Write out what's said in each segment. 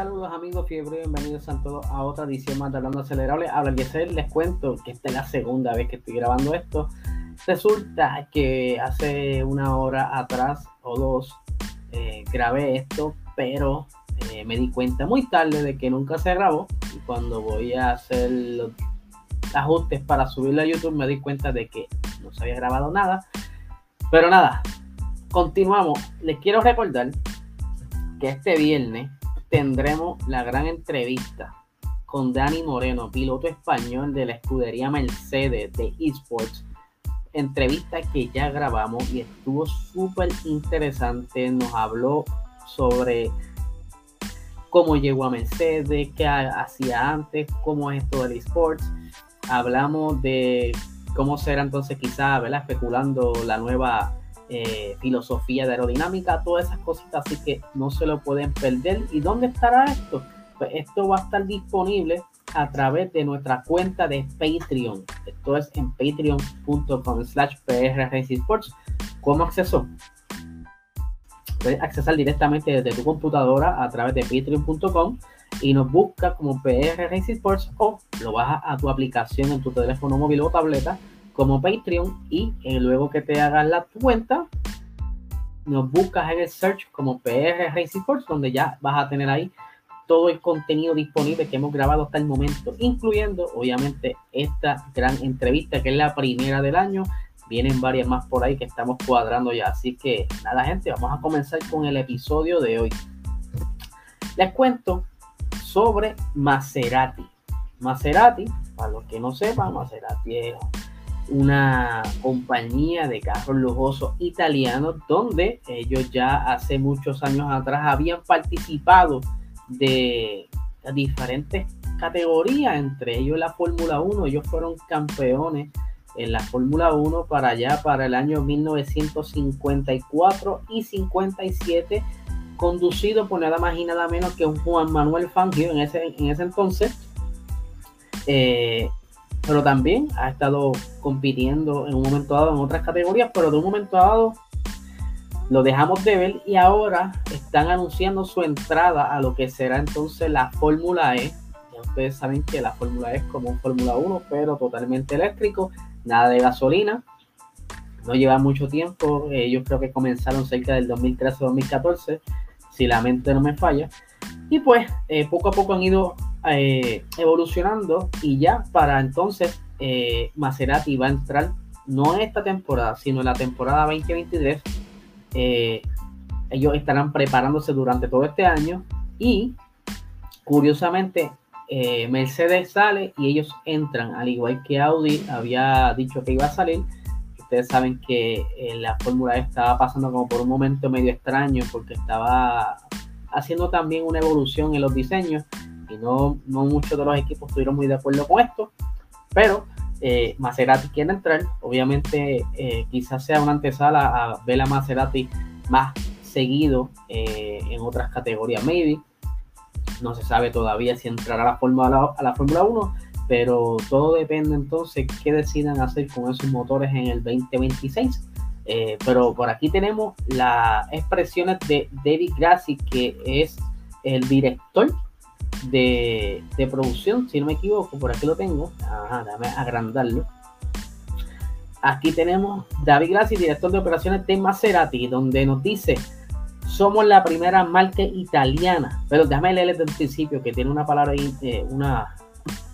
Saludos amigos fiebre, bienvenidos a todos a otra edición más de Hablando Acelerable. Habla ser les cuento que esta es la segunda vez que estoy grabando esto. Resulta que hace una hora atrás o dos eh, grabé esto, pero eh, me di cuenta muy tarde de que nunca se grabó. Y cuando voy a hacer los ajustes para subirlo a YouTube me di cuenta de que no se había grabado nada. Pero nada, continuamos. Les quiero recordar que este viernes tendremos la gran entrevista con Dani Moreno, piloto español de la escudería Mercedes de esports. Entrevista que ya grabamos y estuvo súper interesante. Nos habló sobre cómo llegó a Mercedes, qué hacía antes, cómo es esto del esports. Hablamos de cómo será entonces quizá, ¿verdad? Especulando la nueva eh, filosofía de aerodinámica, todas esas cositas, así que no se lo pueden perder. ¿Y dónde estará esto? Pues esto va a estar disponible a través de nuestra cuenta de Patreon. Esto es en patreon.com slash Sports. ¿Cómo acceso? Puedes accesar directamente desde tu computadora a través de patreon.com y nos busca como PR Sports o lo bajas a tu aplicación en tu teléfono móvil o tableta como Patreon y eh, luego que te hagas la cuenta, nos buscas en el search como PR Racing Force, donde ya vas a tener ahí todo el contenido disponible que hemos grabado hasta el momento, incluyendo obviamente esta gran entrevista que es la primera del año. Vienen varias más por ahí que estamos cuadrando ya. Así que nada gente, vamos a comenzar con el episodio de hoy. Les cuento sobre Maserati. Maserati, para los que no sepan, Maserati es una compañía de carros lujosos italianos donde ellos ya hace muchos años atrás habían participado de diferentes categorías, entre ellos la Fórmula 1, ellos fueron campeones en la Fórmula 1 para allá, para el año 1954 y 57, conducido por nada más y nada menos que un Juan Manuel Fangio en ese, en ese entonces. Eh, pero también ha estado compitiendo en un momento dado en otras categorías, pero de un momento dado lo dejamos de ver y ahora están anunciando su entrada a lo que será entonces la Fórmula E. Ya ustedes saben que la Fórmula E es como un Fórmula 1, pero totalmente eléctrico, nada de gasolina. No lleva mucho tiempo, ellos creo que comenzaron cerca del 2013-2014, si la mente no me falla. Y pues eh, poco a poco han ido eh, evolucionando y ya para entonces eh, Maserati va a entrar no en esta temporada, sino en la temporada 2023. Eh, ellos estarán preparándose durante todo este año y curiosamente Mercedes sale y ellos entran, al igual que Audi había dicho que iba a salir. Ustedes saben que la Fórmula E estaba pasando como por un momento medio extraño porque estaba haciendo también una evolución en los diseños no, no muchos de los equipos estuvieron muy de acuerdo con esto, pero eh, Maserati quiere entrar, obviamente eh, quizás sea una antesala a ver a Maserati más seguido eh, en otras categorías, maybe, no se sabe todavía si entrará a la Fórmula, a la Fórmula 1, pero todo depende entonces qué decidan hacer con esos motores en el 2026. pero por aquí tenemos las expresiones de David Grassi, que es el director de, producción, si no me equivoco, por aquí lo tengo. Ajá, déjame agrandarlo. Aquí tenemos David Grassi, director de operaciones de Maserati, donde nos dice, somos la primera marca italiana. Pero déjame leer desde el principio, que tiene una palabra, eh, una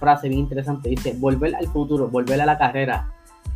frase bien interesante. Dice, volver al futuro, volver a la carrera.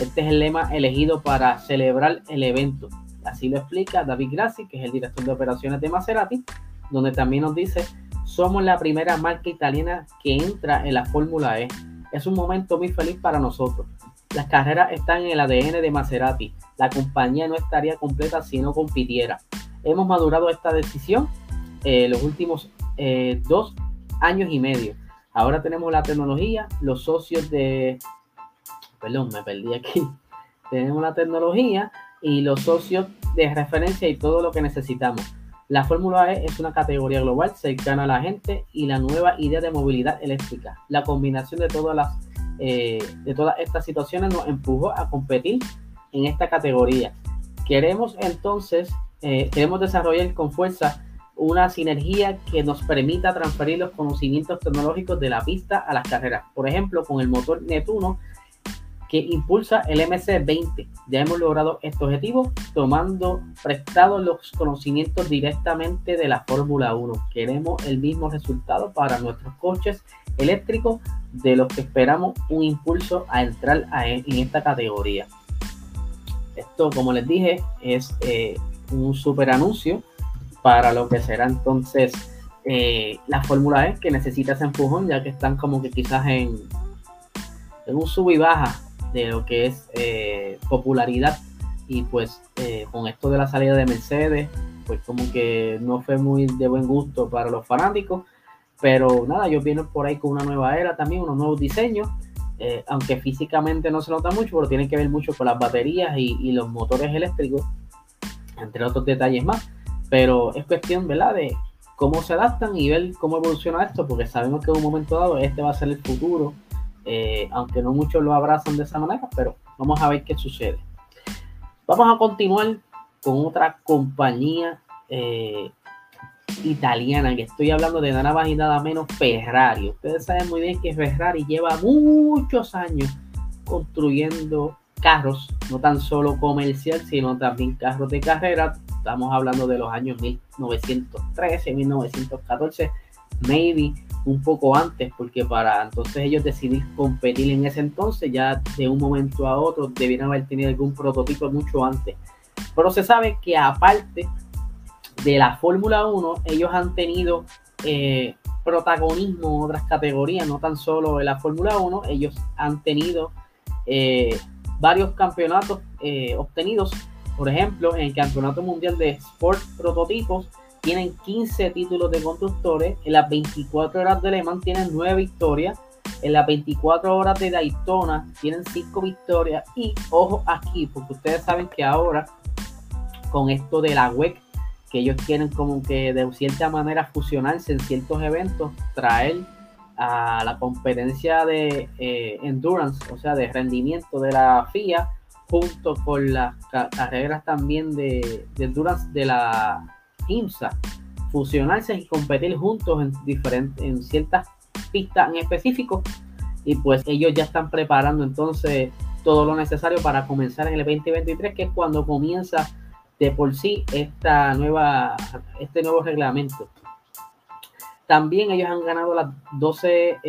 Este es el lema elegido para celebrar el evento. Así lo explica David Grassi, que es el director de operaciones de Maserati, donde también nos dice, somos la primera marca italiana que entra en la Fórmula E. Es un momento muy feliz para nosotros. Las carreras están en el ADN de Maserati. La compañía no estaría completa si no compitiera. Hemos madurado esta decisión eh, los últimos eh, dos años y medio. Ahora tenemos la tecnología, los socios de... Perdón, me perdí aquí. Tenemos la tecnología y los socios de referencia y todo lo que necesitamos. La Fórmula E es una categoría global cercana a la gente y la nueva idea de movilidad eléctrica. La combinación de todas, las, eh, de todas estas situaciones nos empujó a competir en esta categoría. Queremos entonces, eh, queremos desarrollar con fuerza una sinergia que nos permita transferir los conocimientos tecnológicos de la pista a las carreras. Por ejemplo, con el motor Netuno que impulsa el MC20. Ya hemos logrado este objetivo tomando prestados los conocimientos directamente de la Fórmula 1. Queremos el mismo resultado para nuestros coches eléctricos de los que esperamos un impulso a entrar en esta categoría. Esto, como les dije, es eh, un super anuncio para lo que será entonces eh, la Fórmula E que necesita ese empujón, ya que están como que quizás en, en un sub y baja de lo que es eh, popularidad. Y pues eh, con esto de la salida de Mercedes, pues como que no fue muy de buen gusto para los fanáticos. Pero nada, ellos vienen por ahí con una nueva era también, unos nuevos diseños. aunque físicamente no se nota mucho, pero tiene que ver mucho con las baterías y, y los motores eléctricos, entre otros detalles más pero es cuestión, ¿verdad? De cómo se adaptan y ver cómo evoluciona esto, porque sabemos que en un momento dado este va a ser el futuro, eh, aunque no muchos lo abrazan de esa manera, pero vamos a ver qué sucede. Vamos a continuar con otra compañía eh, italiana, que estoy hablando de nada más y nada menos Ferrari. Ustedes saben muy bien que Ferrari lleva muchos años construyendo carros, no tan solo comercial, sino también carros de carrera, Estamos hablando de los años 1913, 1914, maybe un poco antes, porque para entonces ellos decidir competir en ese entonces, ya de un momento a otro debieran haber tenido algún prototipo mucho antes. Pero se sabe que aparte de la Fórmula 1, ellos han tenido eh, protagonismo en otras categorías, no tan solo en la Fórmula 1, ellos han tenido eh, varios campeonatos eh, obtenidos por ejemplo, en el Campeonato Mundial de Sport Prototipos tienen 15 títulos de constructores, en las 24 horas de Le tienen 9 victorias, en las 24 horas de Daytona tienen 5 victorias y ojo aquí, porque ustedes saben que ahora con esto de la WEC, que ellos quieren como que de cierta manera fusionarse en ciertos eventos, traer a la competencia de eh, endurance, o sea, de rendimiento de la FIA junto con las carreras también de, de endurance de la IMSA, fusionarse y competir juntos en, diferentes, en ciertas pistas en específico. Y pues ellos ya están preparando entonces todo lo necesario para comenzar en el 2023, que es cuando comienza de por sí esta nueva, este nuevo reglamento. También ellos han ganado las 12,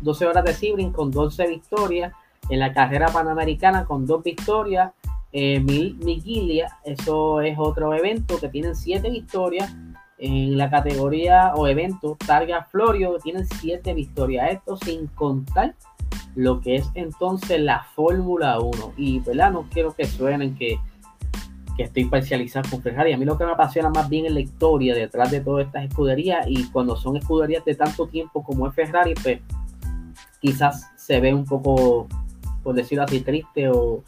12 eh, horas de Sibrin con 12 victorias en la carrera panamericana con dos victorias. Eh, Migilia, eso es otro evento que tienen siete victorias. En la categoría o evento Targa Florio tienen siete victorias. Esto sin contar lo que es entonces la Fórmula 1. Y ¿verdad? no quiero que suenen que, que estoy parcializado con Ferrari. A mí lo que me apasiona más bien es la historia detrás de todas estas escuderías. Y cuando son escuderías de tanto tiempo como es Ferrari, pues quizás se ve un poco por decirlo así, triste o,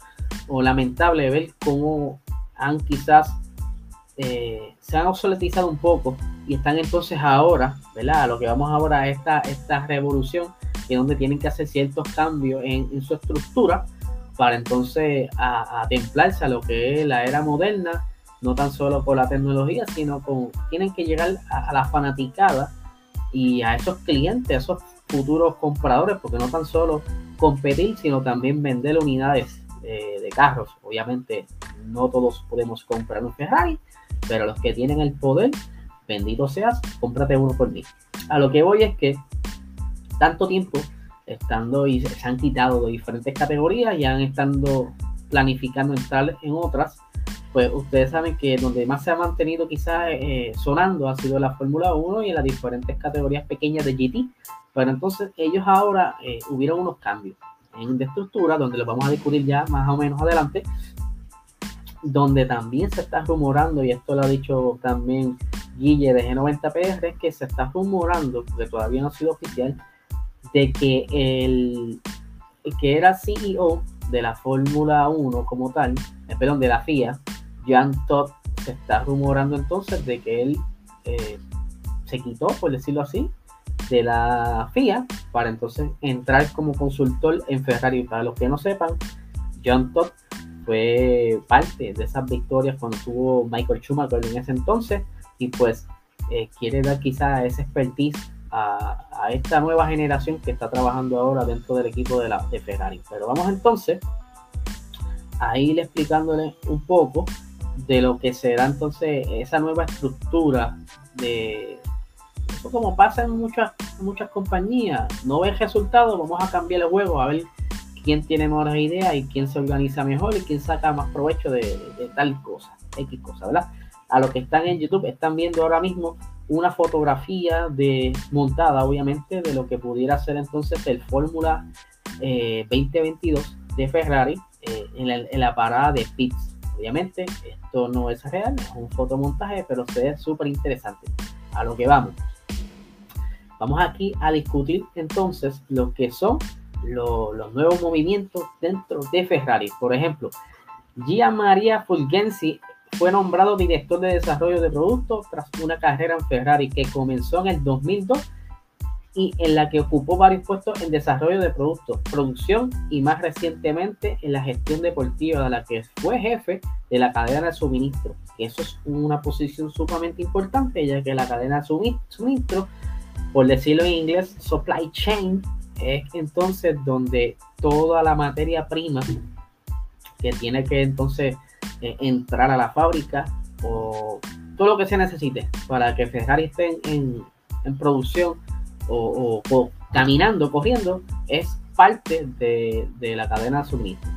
lamentable ver cómo han quizás eh, se han obsoletizado un poco y están entonces ahora, ¿verdad? lo que vamos ahora a esta, esta revolución, y donde tienen que hacer ciertos cambios en, su estructura para entonces a, templarse a lo que es la era moderna, no tan solo por la tecnología, sino con, tienen que llegar a, a la fanaticada y a esos clientes, a esos futuros compradores, porque no tan solo competir, sino también vender unidades eh, de carros. Obviamente no todos podemos comprar un Ferrari, pero los que tienen el poder, bendito seas, cómprate uno por mí. A lo que voy es que tanto tiempo estando y se han quitado de diferentes categorías y han estado planificando entrar en otras, pues ustedes saben que donde más se ha mantenido quizás eh, sonando ha sido la Fórmula 1 y en las diferentes categorías pequeñas de GT, pero entonces ellos ahora eh, hubieron unos cambios en de estructura, donde los vamos a discutir ya más o menos adelante, donde también se está rumorando, y esto lo ha dicho también Guille de G90PR, que se está rumorando, porque todavía no ha sido oficial, de que el, que era CEO de la Fórmula 1 como tal, eh, perdón, de la FIA, Jan Todd, se está rumorando entonces de que él eh, se quitó, por decirlo así, de la FIA para entonces entrar como consultor en Ferrari. Para los que no sepan, John Todd fue parte de esas victorias cuando tuvo Michael Schumacher en ese entonces y pues eh, quiere dar quizá ese expertise a, a, esta nueva generación que está trabajando ahora dentro del equipo de, la, de Ferrari. Pero vamos entonces a ir explicándole un poco de lo que será entonces esa nueva estructura de como pasa en muchas muchas compañías. No ves resultados vamos a cambiar el juego a ver quién tiene mejores ideas y quién se organiza mejor y quién saca más provecho de, tal cosa x cosa verdad a los que están en YouTube están viendo ahora mismo una fotografía de montada obviamente de lo que pudiera ser entonces el Fórmula 2022 eh, de Ferrari eh, en, la, en, la, parada de pits obviamente esto no es real es un fotomontaje pero se ve súper interesante. A lo que vamos vamos aquí a discutir entonces lo que son lo, los nuevos movimientos dentro de Ferrari por ejemplo Gia Maria Fulgenzi fue nombrado director de desarrollo de productos tras una carrera en Ferrari que comenzó en el 2002 y en la que ocupó varios puestos en desarrollo de productos, producción y más recientemente en la gestión deportiva de la que fue jefe de la cadena de suministro. Eso es una posición sumamente importante ya que la cadena de suministro, por decirlo en inglés, supply chain, es entonces donde toda la materia prima que tiene que entonces eh, entrar a la fábrica o todo lo que se necesite para que Ferrari esté en, en producción o, o, caminando, corriendo, es parte de, de, la cadena de suministro.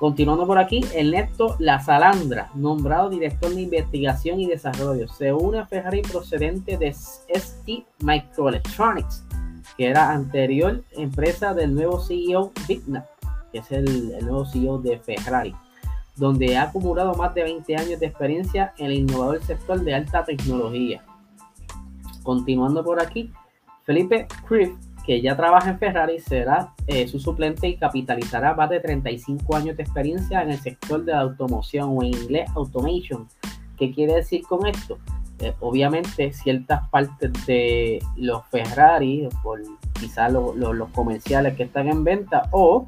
Continuando por aquí, Ernesto La Salandra, nombrado director de investigación y desarrollo, se une a Ferrari procedente de ST Microelectronics, que era anterior empresa del nuevo CEO Vigna, que es el, el nuevo CEO de Ferrari donde ha acumulado más de 20 años de experiencia en el innovador sector de alta tecnología. Continuando por aquí, Felipe Criff, que ya trabaja en Ferrari, será eh, su suplente y capitalizará más de 35 años de experiencia en el sector de la automoción o en inglés automation. ¿Qué quiere decir con esto? Eh, obviamente ciertas partes de los Ferrari, por quizás los comerciales que están en venta o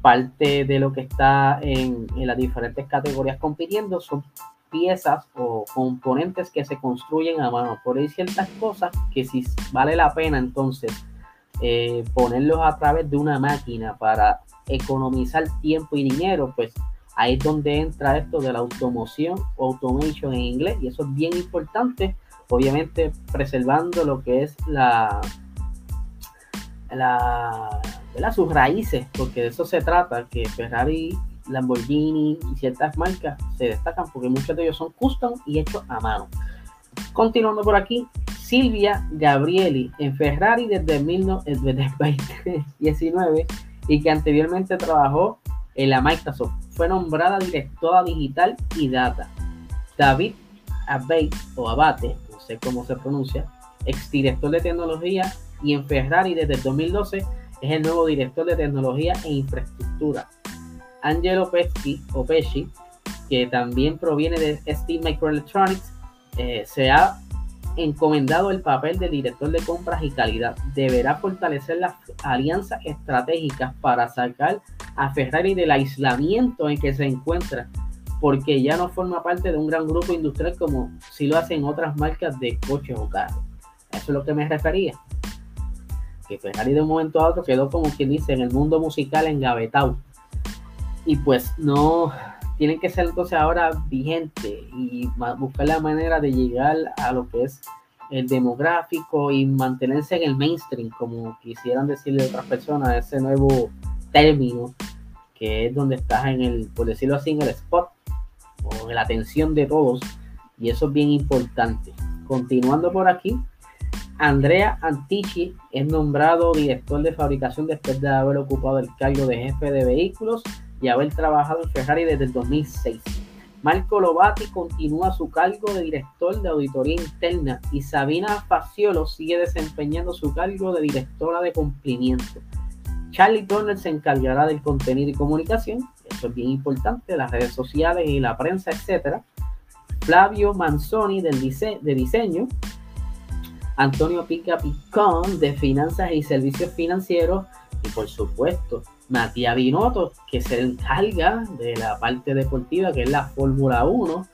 parte de lo que está en, las diferentes categorías compitiendo son piezas o componentes que se construyen a mano. Por ahí ciertas cosas que si vale la pena entonces eh, ponerlos a través de una máquina para economizar tiempo y dinero, pues ahí es donde entra esto de la automoción o automation en inglés y eso es bien importante, obviamente preservando lo que es la, la sus raíces, porque de eso se trata, que Ferrari, Lamborghini y ciertas marcas se destacan porque muchos de ellos son custom y hechos a mano. Continuando por aquí, Silvia Gabrieli en Ferrari desde, 2019 y que anteriormente trabajó en la Microsoft. Fue nombrada directora digital y data. David Abate o Abate, no sé cómo se pronuncia, exdirector de tecnología y en Ferrari desde el 2012 es el nuevo director de tecnología e infraestructura. Angelo Pesci, o Pesci, que también proviene de ST Microelectronics, eh, se ha encomendado el papel de director de compras y calidad. Deberá fortalecer las alianzas estratégicas para sacar a Ferrari del aislamiento en que se encuentra, porque ya no forma parte de un gran grupo industrial como si lo hacen otras marcas de coches o carros. Eso es lo que me refería que Ferrari de un momento a otro quedó como quien dice en el mundo musical engavetado. Y pues no, tienen que ser entonces ahora vigente y buscar la manera de llegar a lo que es el demográfico y mantenerse en el mainstream, como quisieran decirle otras personas, ese nuevo término que es donde estás en el, por decirlo así, en el spot o en la atención de todos y eso es bien importante. Continuando por aquí, Andrea Antici es nombrado director de fabricación después de haber ocupado el cargo de jefe de vehículos y haber trabajado en Ferrari desde el 2006. Marco Lobati continúa su cargo de director de auditoría interna y Sabina Faciolo sigue desempeñando su cargo de directora de cumplimiento. Charlie Turner se encargará del contenido y comunicación, eso es bien importante, las redes sociales y la prensa, etc. Flavio Manzoni del de diseño, Antonio Pica Picón de Finanzas y Servicios Financieros y por supuesto Matías Binotto que se encarga de la parte deportiva que es la Fórmula 1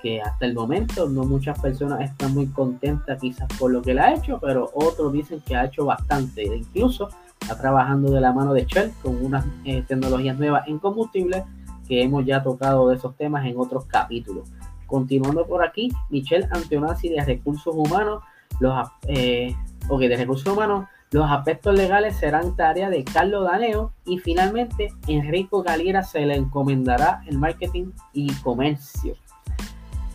que hasta el momento no muchas personas están muy contentas quizás por lo que le ha hecho, pero otros dicen que ha hecho bastante. Incluso está trabajando de la mano de Shell con unas eh, tecnologías nuevas en combustible que hemos ya tocado de esos temas en otros capítulos. Continuando por aquí, Michelle Antonazzi de Recursos Humanos, los, eh, de Recursos Humanos, los aspectos legales serán tarea de Carlos Daneo y finalmente Enrico Galiera se le encomendará el marketing y comercio.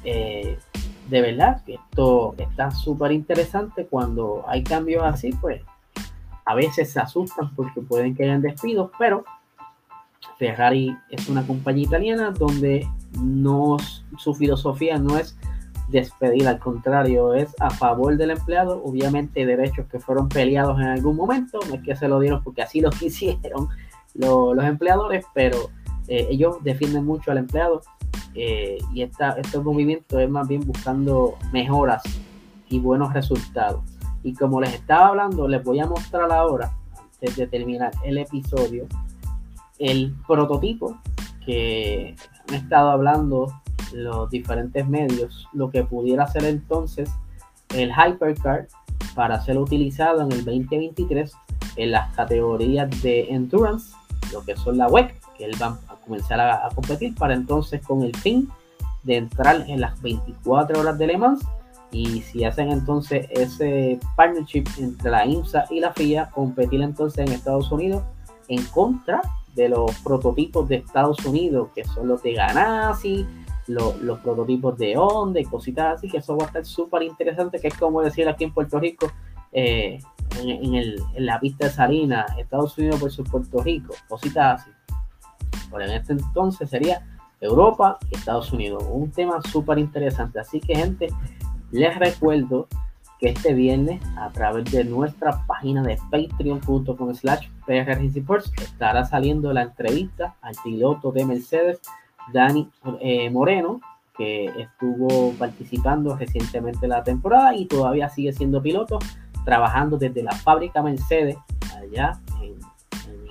Eh, de verdad que esto está súper interesante cuando hay cambios así, pues a veces se asustan porque pueden que hayan despidos, pero Ferrari es una compañía italiana donde no, su filosofía no es despedir, al contrario, es a favor del empleado, obviamente derechos que fueron peleados en algún momento, no es que se lo dieron porque así lo quisieron los empleadores, pero eh, ellos defienden mucho al empleado eh, y esta, este movimiento es más bien buscando mejoras y buenos resultados. Y como les estaba hablando, les voy a mostrar ahora, antes de terminar el episodio, el prototipo que han estado hablando los diferentes medios, lo que pudiera ser entonces el Hypercar para ser utilizado en el 2023 en las categorías de Endurance, lo que son la WEC, que él va a comenzar a, competir para entonces con el fin de entrar en las 24 horas de Le Mans. Y si hacen entonces ese partnership entre la IMSA y la FIA, competir entonces en Estados Unidos en contra de los prototipos de Estados Unidos, que son los de Ganassi, los, prototipos de Honda y cositas así, que eso va a estar súper interesante, que es como decir aquí en Puerto Rico, eh, en, la pista de Salina, Estados Unidos versus Puerto Rico, cositas así. Por en este entonces sería Europa y Estados Unidos, un tema súper interesante. Así que gente, les recuerdo que este viernes a través de nuestra página de patreon.com slash estará saliendo la entrevista al piloto de Mercedes Dani eh, Moreno, que estuvo participando recientemente en la temporada y todavía sigue siendo piloto, trabajando desde la fábrica Mercedes, allá en,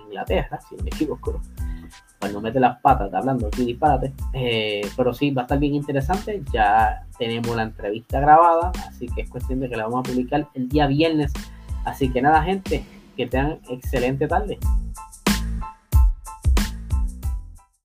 Inglaterra, si no me equivoco. Cuando mete las patas, está hablando aquí disparate. Eh, pero sí, va a estar bien interesante. Ya tenemos la entrevista grabada, así que es cuestión de que la vamos a publicar el día viernes. Así que nada, gente, que tengan excelente tarde.